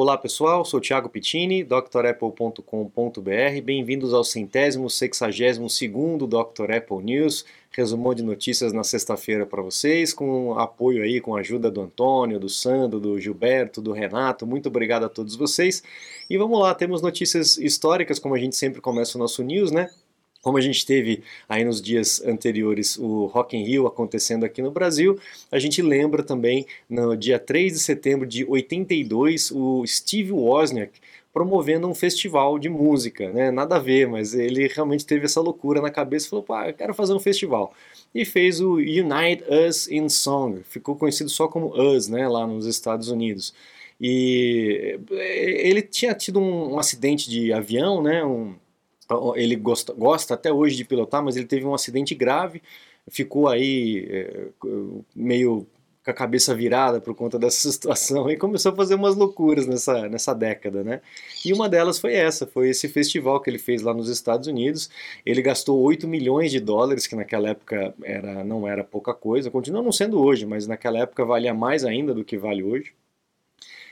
Olá pessoal, sou Thiago Pittini, drapple.com.br. Bem-vindos ao centésimo, sexagésimo segundo Dr. Apple News, resumão de notícias na sexta-feira para vocês, com apoio aí, com a ajuda do Antônio, do Sandro, do Gilberto, do Renato. Muito obrigado a todos vocês. E vamos lá, temos notícias históricas, como a gente sempre começa o nosso news, né? Como a gente teve aí nos dias anteriores o Rock in Rio acontecendo aqui no Brasil, a gente lembra também no dia 3 de setembro de 82 o Steve Wozniak promovendo um festival de música, né? Nada a ver, mas ele realmente teve essa loucura na cabeça e falou, pá, eu quero fazer um festival. E fez o Unite Us in Song, ficou conhecido só como Us, né, lá nos Estados Unidos. E eh, ele tinha tido um, um acidente de avião, né, um, ele gosta, gosta até hoje de pilotar, mas ele teve um acidente grave, ficou aí é, meio com a cabeça virada por conta dessa situação e começou a fazer umas loucuras nessa, nessa década, né? E uma delas foi essa, foi esse festival que ele fez lá nos Estados Unidos. Ele gastou 8 milhões de dólares, que naquela época era, não era pouca coisa, continua não sendo hoje, mas naquela época valia mais ainda do que vale hoje.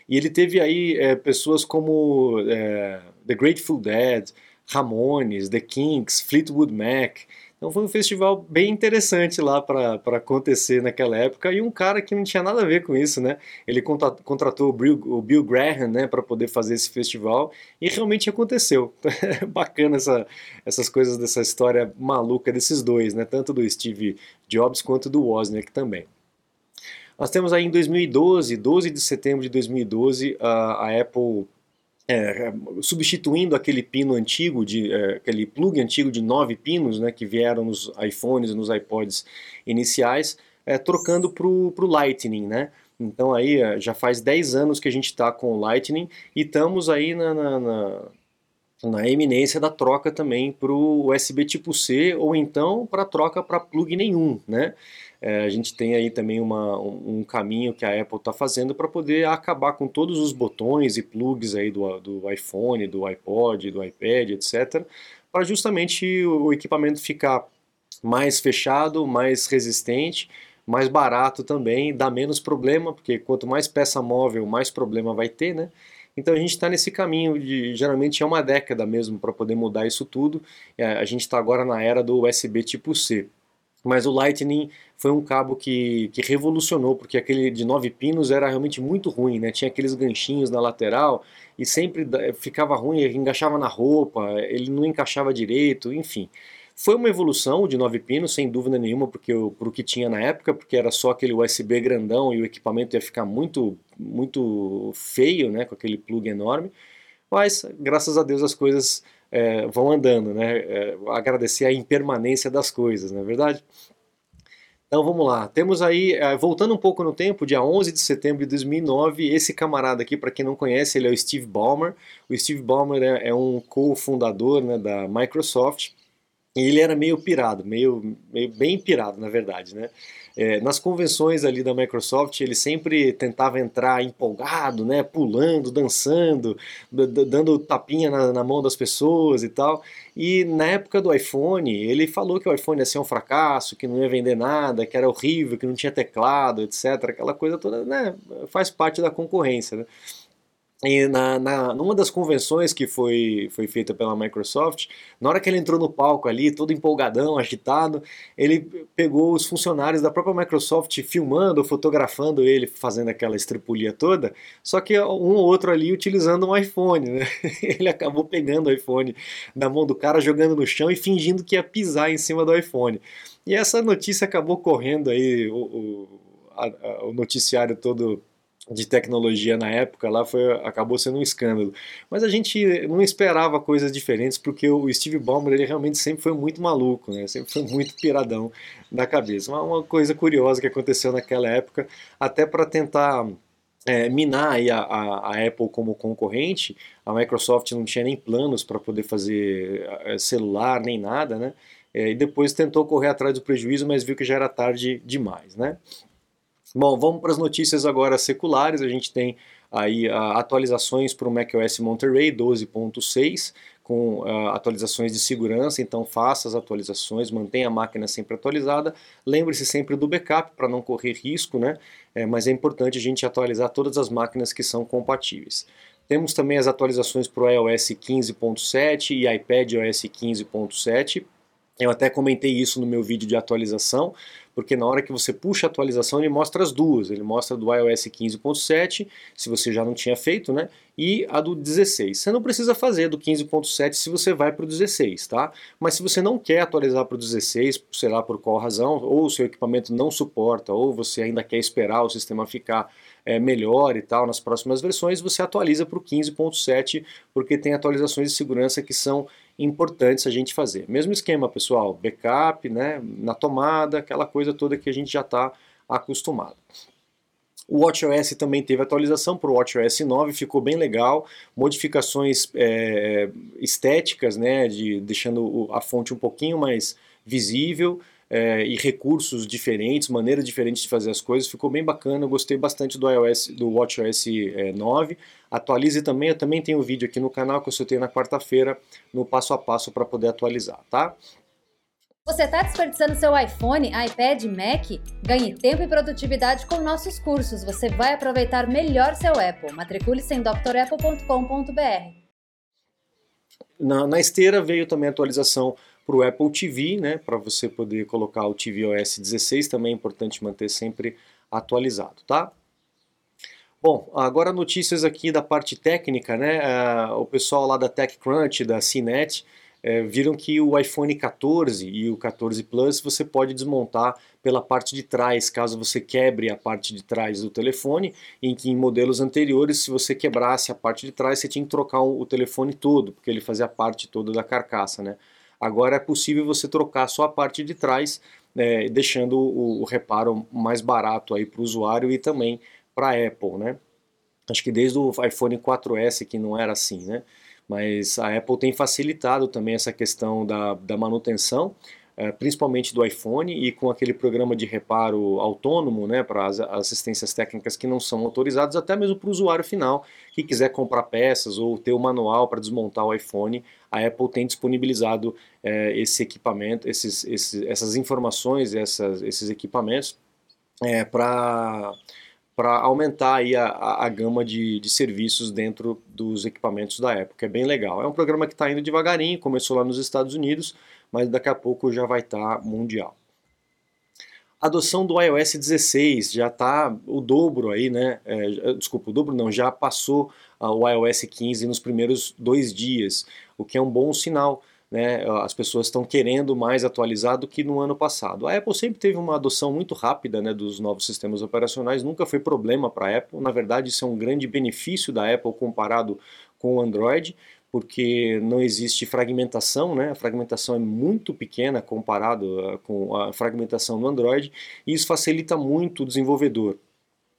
E ele teve aí é, pessoas como é, The Grateful Dead, Ramones, The Kinks, Fleetwood Mac. Então foi um festival bem interessante lá para acontecer naquela época e um cara que não tinha nada a ver com isso, né? Ele contratou o Bill, o Bill Graham, né, para poder fazer esse festival e realmente aconteceu. Bacana essa, essas coisas dessa história maluca desses dois, né? Tanto do Steve Jobs quanto do Wozniak também. Nós temos aí em 2012, 12 de setembro de 2012, a, a Apple é, substituindo aquele pino antigo, de, é, aquele plug antigo de nove pinos né, que vieram nos iPhones e nos iPods iniciais, é, trocando para o Lightning. Né? Então aí é, já faz 10 anos que a gente está com o Lightning e estamos aí na, na, na, na eminência da troca também para o USB tipo C ou então para troca para plug nenhum. Né? É, a gente tem aí também uma, um, um caminho que a Apple está fazendo para poder acabar com todos os botões e plugs aí do, do iPhone, do iPod, do iPad, etc., para justamente o equipamento ficar mais fechado, mais resistente, mais barato também, dá menos problema, porque quanto mais peça móvel, mais problema vai ter, né? Então a gente está nesse caminho de geralmente é uma década mesmo para poder mudar isso tudo. É, a gente está agora na era do USB tipo C. Mas o Lightning foi um cabo que, que revolucionou, porque aquele de nove pinos era realmente muito ruim, né? Tinha aqueles ganchinhos na lateral e sempre ficava ruim, encaixava na roupa, ele não encaixava direito, enfim. Foi uma evolução de nove pinos, sem dúvida nenhuma, porque o que tinha na época, porque era só aquele USB grandão e o equipamento ia ficar muito, muito feio, né, com aquele plug enorme. Mas, graças a Deus, as coisas é, vão andando, né? É, agradecer a impermanência das coisas, não é verdade? Então vamos lá, temos aí, é, voltando um pouco no tempo, dia 11 de setembro de 2009, esse camarada aqui, para quem não conhece, ele é o Steve Ballmer. O Steve Ballmer é, é um co-fundador né, da Microsoft, e ele era meio pirado, meio, meio bem pirado, na verdade, né? É, nas convenções ali da Microsoft, ele sempre tentava entrar empolgado, né, pulando, dançando, dando tapinha na, na, mão das pessoas e tal. E na época do iPhone, ele falou que o iPhone ia ser um fracasso, que não ia vender nada, que era horrível, que não tinha teclado, etc. Aquela coisa toda, né, faz parte da concorrência, né? E na, na, numa das convenções que foi, foi feita pela Microsoft, na hora que ele entrou no palco ali, todo empolgadão, agitado, ele pegou os funcionários da própria Microsoft filmando, fotografando ele fazendo aquela estripulia toda, só que um ou outro ali utilizando um iPhone, né? Ele acabou pegando o iPhone da mão do cara, jogando no chão e fingindo que ia pisar em cima do iPhone. E essa notícia acabou correndo aí, o, o, a, o noticiário todo de tecnologia na época lá foi acabou sendo um escândalo. Mas a gente não esperava coisas diferentes porque o Steve Ballmer ele realmente sempre foi muito maluco, né? Sempre foi muito piradão da cabeça. Uma, uma coisa curiosa que aconteceu naquela época, até para tentar é, minar a, a, a, Apple como concorrente, a Microsoft não tinha nem planos para poder fazer é, celular nem nada, né? É, e depois tentou correr atrás do prejuízo, mas viu que já era tarde demais, né? Bom, vamos para as notícias agora seculares. A gente tem aí uh, atualizações para o macOS Monterey 12.6 com uh, atualizações de segurança, então faça as atualizações, mantenha a máquina sempre atualizada. Lembre-se sempre do backup para não correr risco, né? É, mas é importante a gente atualizar todas as máquinas que são compatíveis. Temos também as atualizações para o iOS 15.7 e iPad OS 15.7. Eu até comentei isso no meu vídeo de atualização, porque na hora que você puxa a atualização ele mostra as duas, ele mostra do iOS 15.7, se você já não tinha feito, né, e a do 16. Você não precisa fazer do 15.7 se você vai para o 16, tá? Mas se você não quer atualizar para o 16, sei lá por qual razão, ou o seu equipamento não suporta, ou você ainda quer esperar o sistema ficar é, melhor e tal nas próximas versões, você atualiza para o 15.7, porque tem atualizações de segurança que são importantes a gente fazer. Mesmo esquema, pessoal, backup, né, na tomada, aquela coisa toda que a gente já está acostumado. O WatchOS também teve atualização para o WatchOS 9, ficou bem legal, modificações é, estéticas, né, de, deixando a fonte um pouquinho mais visível, é, e recursos diferentes, maneiras diferentes de fazer as coisas, ficou bem bacana, eu gostei bastante do iOS, do WatchOS é, 9. Atualize também, eu também tenho um vídeo aqui no canal que eu soltei na quarta-feira, no passo a passo para poder atualizar, tá? Você está desperdiçando seu iPhone, iPad, Mac? Ganhe tempo e produtividade com nossos cursos. Você vai aproveitar melhor seu Apple. Matricule-se em drapple.com.br. Na, na esteira veio também a atualização para o Apple TV, né, para você poder colocar o tvOS 16, também é importante manter sempre atualizado, tá? Bom, agora notícias aqui da parte técnica, né, uh, o pessoal lá da TechCrunch, da CNET, é, viram que o iPhone 14 e o 14 Plus você pode desmontar pela parte de trás, caso você quebre a parte de trás do telefone, em que em modelos anteriores, se você quebrasse a parte de trás, você tinha que trocar o telefone todo, porque ele fazia parte toda da carcaça, né? Agora é possível você trocar só a parte de trás, né, deixando o, o, reparo mais barato aí para o usuário e também para a Apple, né? Acho que desde o iPhone 4S que não era assim, né? Mas a Apple tem facilitado também essa questão da, da manutenção é, principalmente do iPhone e com aquele programa de reparo autônomo, né, para as assistências técnicas que não são autorizadas, até mesmo para o usuário final que quiser comprar peças ou ter o manual para desmontar o iPhone, a Apple tem disponibilizado é, esse equipamento, esses, esses, essas informações, essas, esses equipamentos é, para para aumentar aí a, a, a gama de, de, serviços dentro dos equipamentos da Apple, que é bem legal. É um programa que está indo devagarinho, começou lá nos Estados Unidos, mas daqui a pouco já vai estar tá mundial. adoção do iOS 16 já está o dobro aí, né? É, desculpa, o dobro não, já passou uh, o iOS 15 nos primeiros dois dias, o que é um bom sinal. Né, as pessoas estão querendo mais atualizar do que no ano passado. A Apple sempre teve uma adoção muito rápida né, dos novos sistemas operacionais, nunca foi problema para a Apple. Na verdade, isso é um grande benefício da Apple comparado com o Android porque não existe fragmentação, né? A fragmentação é muito pequena comparado ah, com a fragmentação no Android e isso facilita muito o desenvolvedor,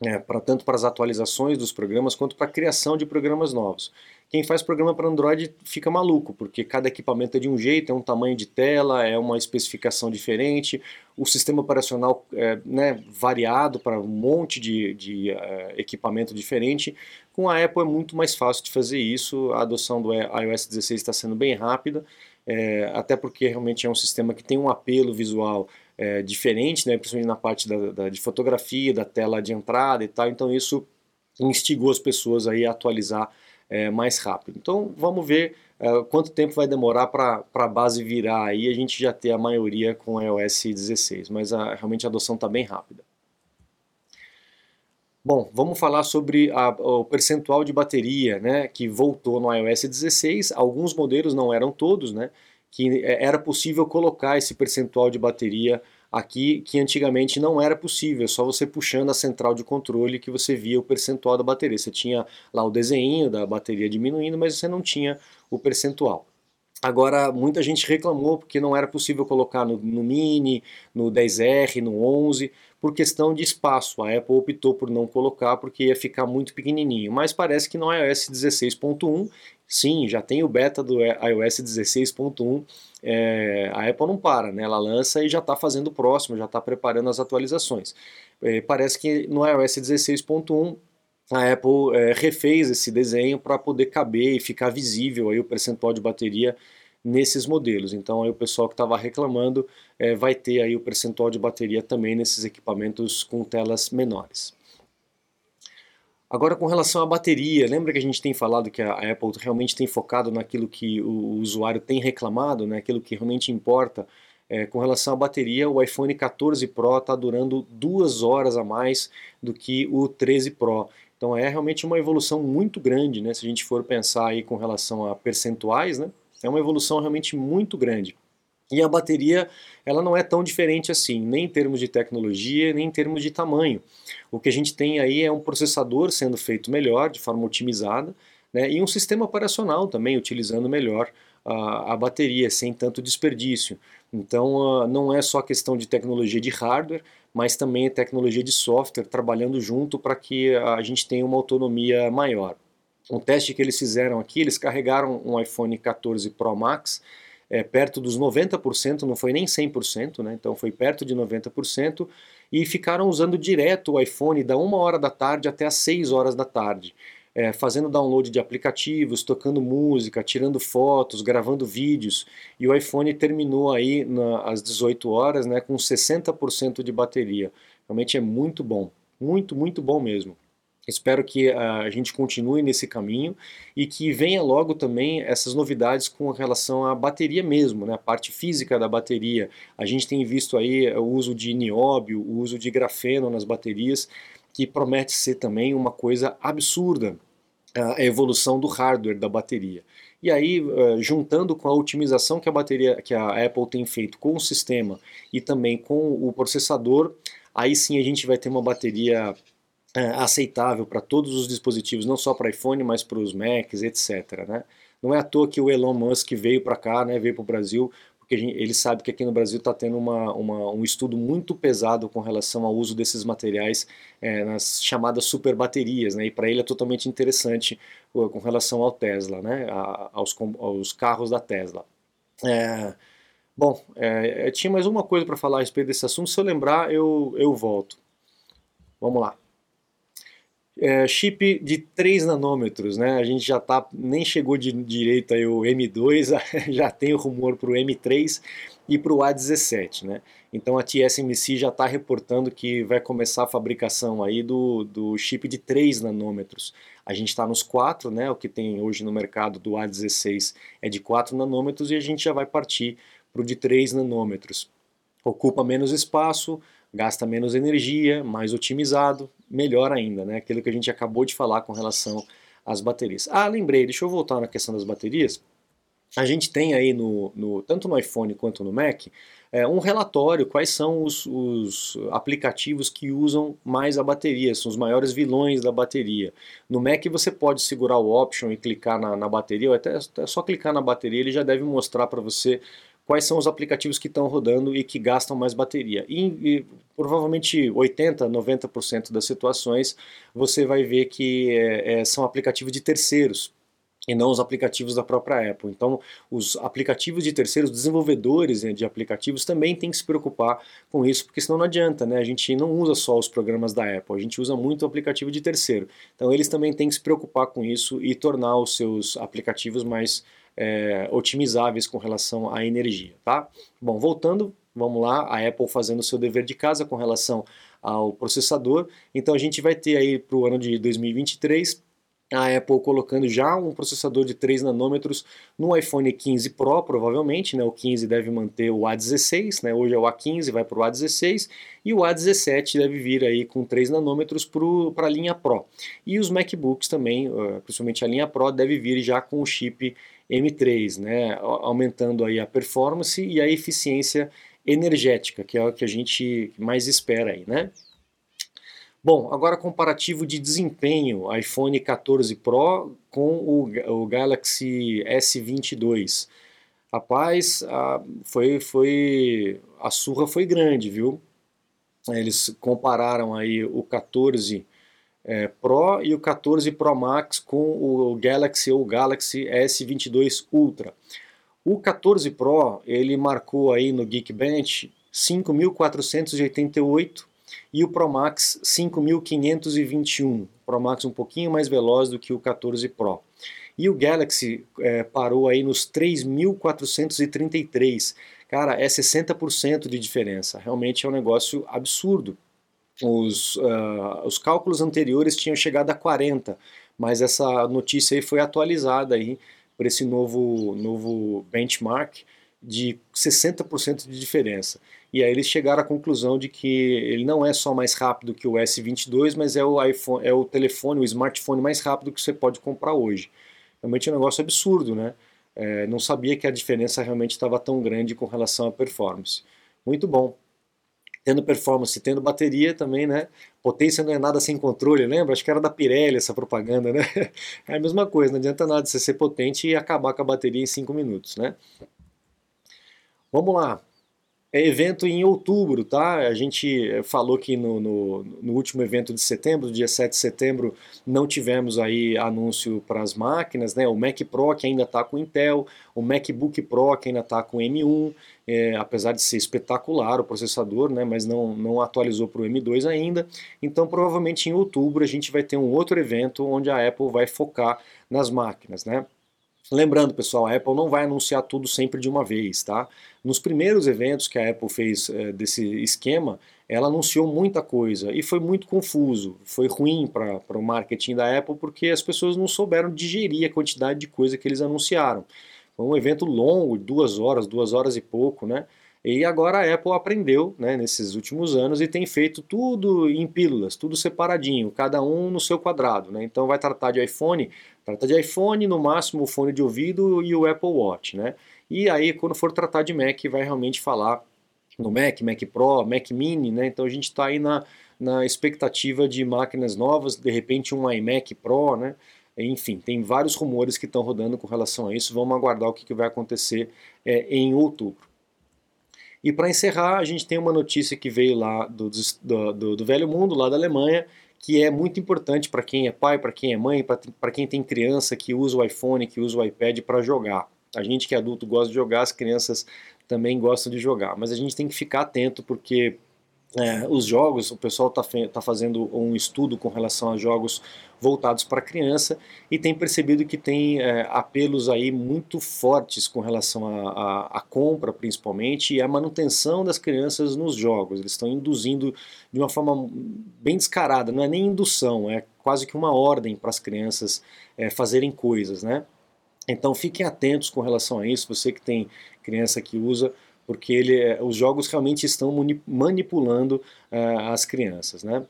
né? para tanto para as atualizações dos programas quanto para a criação de programas novos. Quem faz programa para Android fica maluco, porque cada equipamento é de um jeito, é um tamanho de tela, é uma especificação diferente, o sistema operacional é né, variado para um monte de, de uh, equipamento diferente. Com a Apple é muito mais fácil de fazer isso, a adoção do iOS 16 está sendo bem rápida, é, até porque realmente é um sistema que tem um apelo visual é, diferente, né, principalmente na parte da, da, de fotografia, da tela de entrada e tal, então isso instigou as pessoas aí a atualizar é, mais rápido. Então vamos ver é, quanto tempo vai demorar para a base virar aí a gente já ter a maioria com iOS 16, mas a, realmente a adoção está bem rápida. Bom, vamos falar sobre a, o percentual de bateria né, que voltou no iOS 16. Alguns modelos, não eram todos, né, que é, era possível colocar esse percentual de bateria aqui que antigamente não era possível, só você puxando a central de controle que você via o percentual da bateria. Você tinha lá o desenho da bateria diminuindo, mas você não tinha o percentual. Agora, muita gente reclamou porque não era possível colocar no, no, Mini, no 10R, no 11, por questão de espaço. A Apple optou por não colocar porque ia ficar muito pequenininho. Mas parece que no iOS 16.1, sim, já tem o beta do iOS 16.1. É, a Apple não para, né? ela lança e já está fazendo o próximo, já está preparando as atualizações. É, parece que no iOS 16.1 a Apple é, refez esse desenho para poder caber e ficar visível aí o percentual de bateria nesses modelos. Então aí o pessoal que estava reclamando é, vai ter aí o percentual de bateria também nesses equipamentos com telas menores. Agora, com relação à bateria, lembra que a gente tem falado que a Apple realmente tem focado naquilo que o usuário tem reclamado, né, aquilo que realmente importa? É, com relação à bateria, o iPhone 14 Pro está durando duas horas a mais do que o 13 Pro. Então é realmente uma evolução muito grande, né? Se a gente for pensar aí com relação a percentuais, né? É uma evolução realmente muito grande. E a bateria, ela não é tão diferente assim, nem em termos de tecnologia, nem em termos de tamanho. O que a gente tem aí é um processador sendo feito melhor, de forma otimizada, né, e um sistema operacional também utilizando melhor a, bateria, sem tanto desperdício. Então, uh, não é só questão de tecnologia de hardware, mas também tecnologia de software trabalhando junto para que a gente tenha uma autonomia maior. Um teste que eles fizeram aqui, eles carregaram um iPhone 14 Pro Max é, perto dos 90%, não foi nem 100%, né? então foi perto de 90%, e ficaram usando direto o iPhone da 1 hora da tarde até as 6 horas da tarde, é, fazendo download de aplicativos, tocando música, tirando fotos, gravando vídeos, e o iPhone terminou aí na, às 18 horas né, com 60% de bateria. Realmente é muito bom, muito, muito bom mesmo. Espero que a gente continue nesse caminho e que venha logo também essas novidades com relação à bateria mesmo, né, a parte física da bateria. A gente tem visto aí o uso de nióbio, o uso de grafeno nas baterias, que promete ser também uma coisa absurda a evolução do hardware da bateria. E aí, juntando com a otimização que a bateria, que a Apple tem feito com o sistema e também com o processador, aí sim a gente vai ter uma bateria é, aceitável para todos os dispositivos, não só para iPhone, mas para os Macs, etc. Né? Não é à toa que o Elon Musk veio para cá, né, veio para o Brasil, porque ele sabe que aqui no Brasil está tendo uma, uma, um estudo muito pesado com relação ao uso desses materiais é, nas chamadas super baterias, né, e para ele é totalmente interessante com relação ao Tesla, né, a, aos, aos carros da Tesla. É, bom, é, tinha mais uma coisa para falar a respeito desse assunto, se eu lembrar eu, eu volto. Vamos lá. É, chip de 3 nanômetros, né? A gente já tá, nem chegou de direito aí o M2, já tem o rumor para o M3 e para o A17, né? Então a TSMC já está reportando que vai começar a fabricação aí do, do chip de 3 nanômetros. A gente está nos 4, né? O que tem hoje no mercado do A16 é de 4 nanômetros e a gente já vai partir para o de 3 nanômetros. Ocupa menos espaço, gasta menos energia, mais otimizado, melhor ainda, né? Aquilo que a gente acabou de falar com relação às baterias. Ah, lembrei, deixa eu voltar na questão das baterias. A gente tem aí no, no tanto no iPhone quanto no Mac é, um relatório quais são os, os, aplicativos que usam mais a bateria, são os maiores vilões da bateria. No Mac você pode segurar o option e clicar na, na bateria, ou até, até só clicar na bateria ele já deve mostrar para você quais são os aplicativos que estão rodando e que gastam mais bateria. E, e provavelmente 80, 90% das situações você vai ver que é, é, são aplicativos de terceiros e não os aplicativos da própria Apple. Então, os aplicativos de terceiros, desenvolvedores né, de aplicativos também têm que se preocupar com isso, porque senão não adianta, né? A gente não usa só os programas da Apple, a gente usa muito o aplicativo de terceiro. Então, eles também têm que se preocupar com isso e tornar os seus aplicativos mais é, otimizáveis com relação à energia, tá? Bom, voltando, vamos lá, a Apple fazendo o seu dever de casa com relação ao processador. Então a gente vai ter aí para o ano de 2023 a Apple colocando já um processador de 3 nanômetros no iPhone 15 Pro, provavelmente, né? O 15 deve manter o A16, né? Hoje é o A15, vai para o A16 e o A17 deve vir aí com 3 nanômetros para a linha Pro. E os MacBooks também, principalmente a linha Pro, deve vir já com o chip M3, né, aumentando aí a performance e a eficiência energética, que é o que a gente mais espera aí, né? Bom, agora comparativo de desempenho, iPhone 14 Pro com o, o Galaxy S22. Rapaz, a, foi, foi, a surra foi grande, viu? Eles compararam aí o 14 é, Pro e o 14 Pro Max com o Galaxy ou Galaxy S22 Ultra. O 14 Pro ele marcou aí no Geekbench 5.488 e o Pro Max 5.521. O Pro Max um pouquinho mais veloz do que o 14 Pro. E o Galaxy é, parou aí nos 3.433. Cara, é 60% de diferença. Realmente é um negócio absurdo. Os, uh, os cálculos anteriores tinham chegado a 40, mas essa notícia aí foi atualizada aí por esse novo, novo benchmark de 60% de diferença. E aí eles chegaram à conclusão de que ele não é só mais rápido que o S22, mas é o iPhone, é o telefone, o smartphone mais rápido que você pode comprar hoje. Realmente é um negócio absurdo, né? É, não sabia que a diferença realmente estava tão grande com relação à performance. Muito bom. Tendo performance, tendo bateria também, né? Potência não é nada sem controle, lembra? Acho que era da Pirelli essa propaganda, né? É a mesma coisa, não adianta nada você ser potente e acabar com a bateria em 5 minutos, né? Vamos lá. É evento em outubro, tá? A gente eh, falou que no, no, no, último evento de setembro, dia 7 de setembro, não tivemos aí anúncio para as máquinas, né? O Mac Pro que ainda está com Intel, o MacBook Pro que ainda está com M1, é, apesar de ser espetacular o processador, né? Mas não, não atualizou para o M2 ainda. Então provavelmente em outubro a gente vai ter um outro evento onde a Apple vai focar nas máquinas, né? Lembrando, pessoal, a Apple não vai anunciar tudo sempre de uma vez, tá? Nos primeiros eventos que a Apple fez é, desse esquema, ela anunciou muita coisa e foi muito confuso, foi ruim para o marketing da Apple porque as pessoas não souberam digerir a quantidade de coisa que eles anunciaram. Foi um evento longo, duas horas, duas horas e pouco, né? E agora a Apple aprendeu né, nesses últimos anos e tem feito tudo em pílulas, tudo separadinho, cada um no seu quadrado. Né? Então vai tratar de iPhone, trata de iPhone, no máximo o fone de ouvido e o Apple Watch. Né? E aí quando for tratar de Mac vai realmente falar no Mac, Mac Pro, Mac Mini, né? então a gente está aí na, na expectativa de máquinas novas, de repente um iMac Pro, né? Enfim, tem vários rumores que estão rodando com relação a isso. Vamos aguardar o que, que vai acontecer é, em outubro. E para encerrar, a gente tem uma notícia que veio lá do, do, do, do velho mundo, lá da Alemanha, que é muito importante para quem é pai, para quem é mãe, para quem tem criança que usa o iPhone, que usa o iPad para jogar. A gente que é adulto gosta de jogar, as crianças também gostam de jogar, mas a gente tem que ficar atento porque é, os jogos, o pessoal está tá fazendo um estudo com relação a jogos voltados para criança e tem percebido que tem é, apelos aí muito fortes com relação à compra, principalmente, e a manutenção das crianças nos jogos. Eles estão induzindo de uma forma bem descarada, não é nem indução, é quase que uma ordem para as crianças é, fazerem coisas, né? Então fiquem atentos com relação a isso, você que tem criança que usa, porque ele, os jogos realmente estão manipulando uh, as crianças. Né?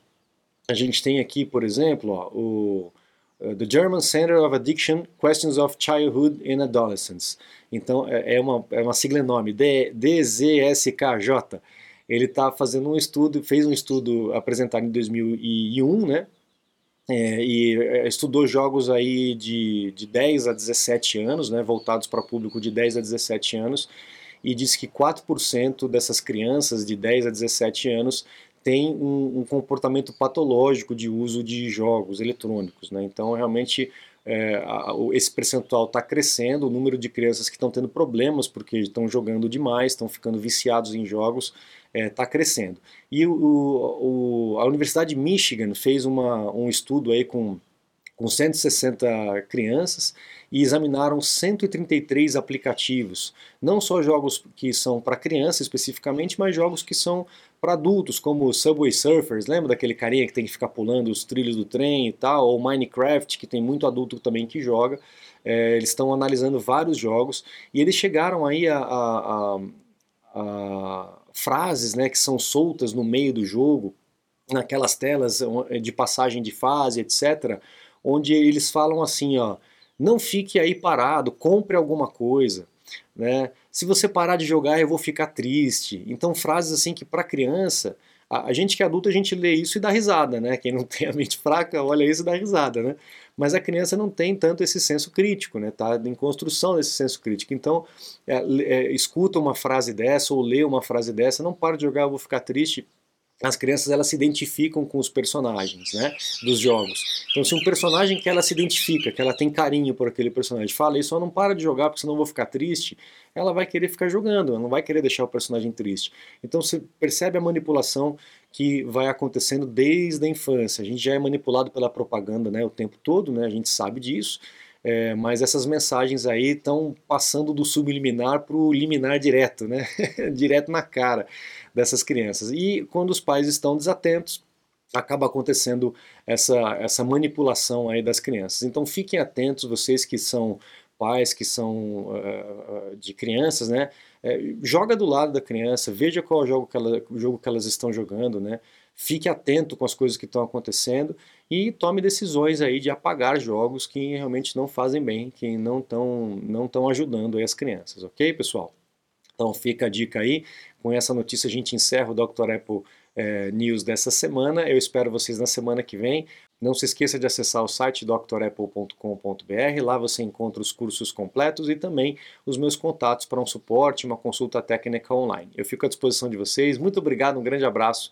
A gente tem aqui, por exemplo, ó, o uh, The German Center of Addiction Questions of Childhood and Adolescence. Então é, é uma, é uma sigla enorme, DZSKJ. Ele está fazendo um estudo, fez um estudo apresentado em 2001, né? É, e é, estudou jogos aí de, de 10 a 17 anos, né, voltados para público de 10 a 17 anos, e diz que 4% dessas crianças de 10 a 17 anos têm um, um comportamento patológico de uso de jogos eletrônicos. Né? Então, realmente, é, esse percentual está crescendo, o número de crianças que estão tendo problemas porque estão jogando demais, estão ficando viciados em jogos, está é, tá crescendo. E o, o, a Universidade de Michigan fez uma, um estudo aí com com 160 crianças e examinaram 133 aplicativos. Não só jogos que são para criança especificamente, mas jogos que são para adultos, como Subway Surfers, lembra daquele carinha que tem que ficar pulando os trilhos do trem e tal, ou Minecraft, que tem muito adulto também que joga. É, eles estão analisando vários jogos e eles chegaram aí a, a, a, a frases né, que são soltas no meio do jogo, naquelas telas de passagem de fase, etc., onde eles falam assim, ó, não fique aí parado, compre alguma coisa, né? Se você parar de jogar, eu vou ficar triste. Então frases assim que para criança, a, a, gente que é adulto a gente lê isso e dá risada, né? Quem não tem a mente fraca olha isso e dá risada, né? Mas a criança não tem tanto esse senso crítico, né? Tá em construção desse senso crítico. Então é, é, escuta uma frase dessa ou lê uma frase dessa, não para de jogar, eu vou ficar triste as crianças elas se identificam com os personagens né, dos jogos. Então, se um personagem que ela se identifica, que ela tem carinho por aquele personagem, fala isso, não para de jogar porque senão eu vou ficar triste, ela vai querer ficar jogando, ela não vai querer deixar o personagem triste. Então, você percebe a manipulação que vai acontecendo desde a infância. A gente já é manipulado pela propaganda né, o tempo todo, né, a gente sabe disso. É, mas essas mensagens aí estão passando do subliminar para o liminar direto, né? direto na cara dessas crianças. E quando os pais estão desatentos, acaba acontecendo essa, essa manipulação aí das crianças. Então fiquem atentos, vocês que são pais, que são uh, de crianças, né? É, joga do lado da criança, veja qual jogo que, ela, jogo que elas estão jogando, né? Fique atento com as coisas que estão acontecendo e tome decisões aí de apagar jogos que realmente não fazem bem, que não estão não tão ajudando as crianças, ok, pessoal? Então fica a dica aí. Com essa notícia a gente encerra o Dr. Apple é, News dessa semana. Eu espero vocês na semana que vem. Não se esqueça de acessar o site drapple.com.br. Lá você encontra os cursos completos e também os meus contatos para um suporte, uma consulta técnica online. Eu fico à disposição de vocês. Muito obrigado, um grande abraço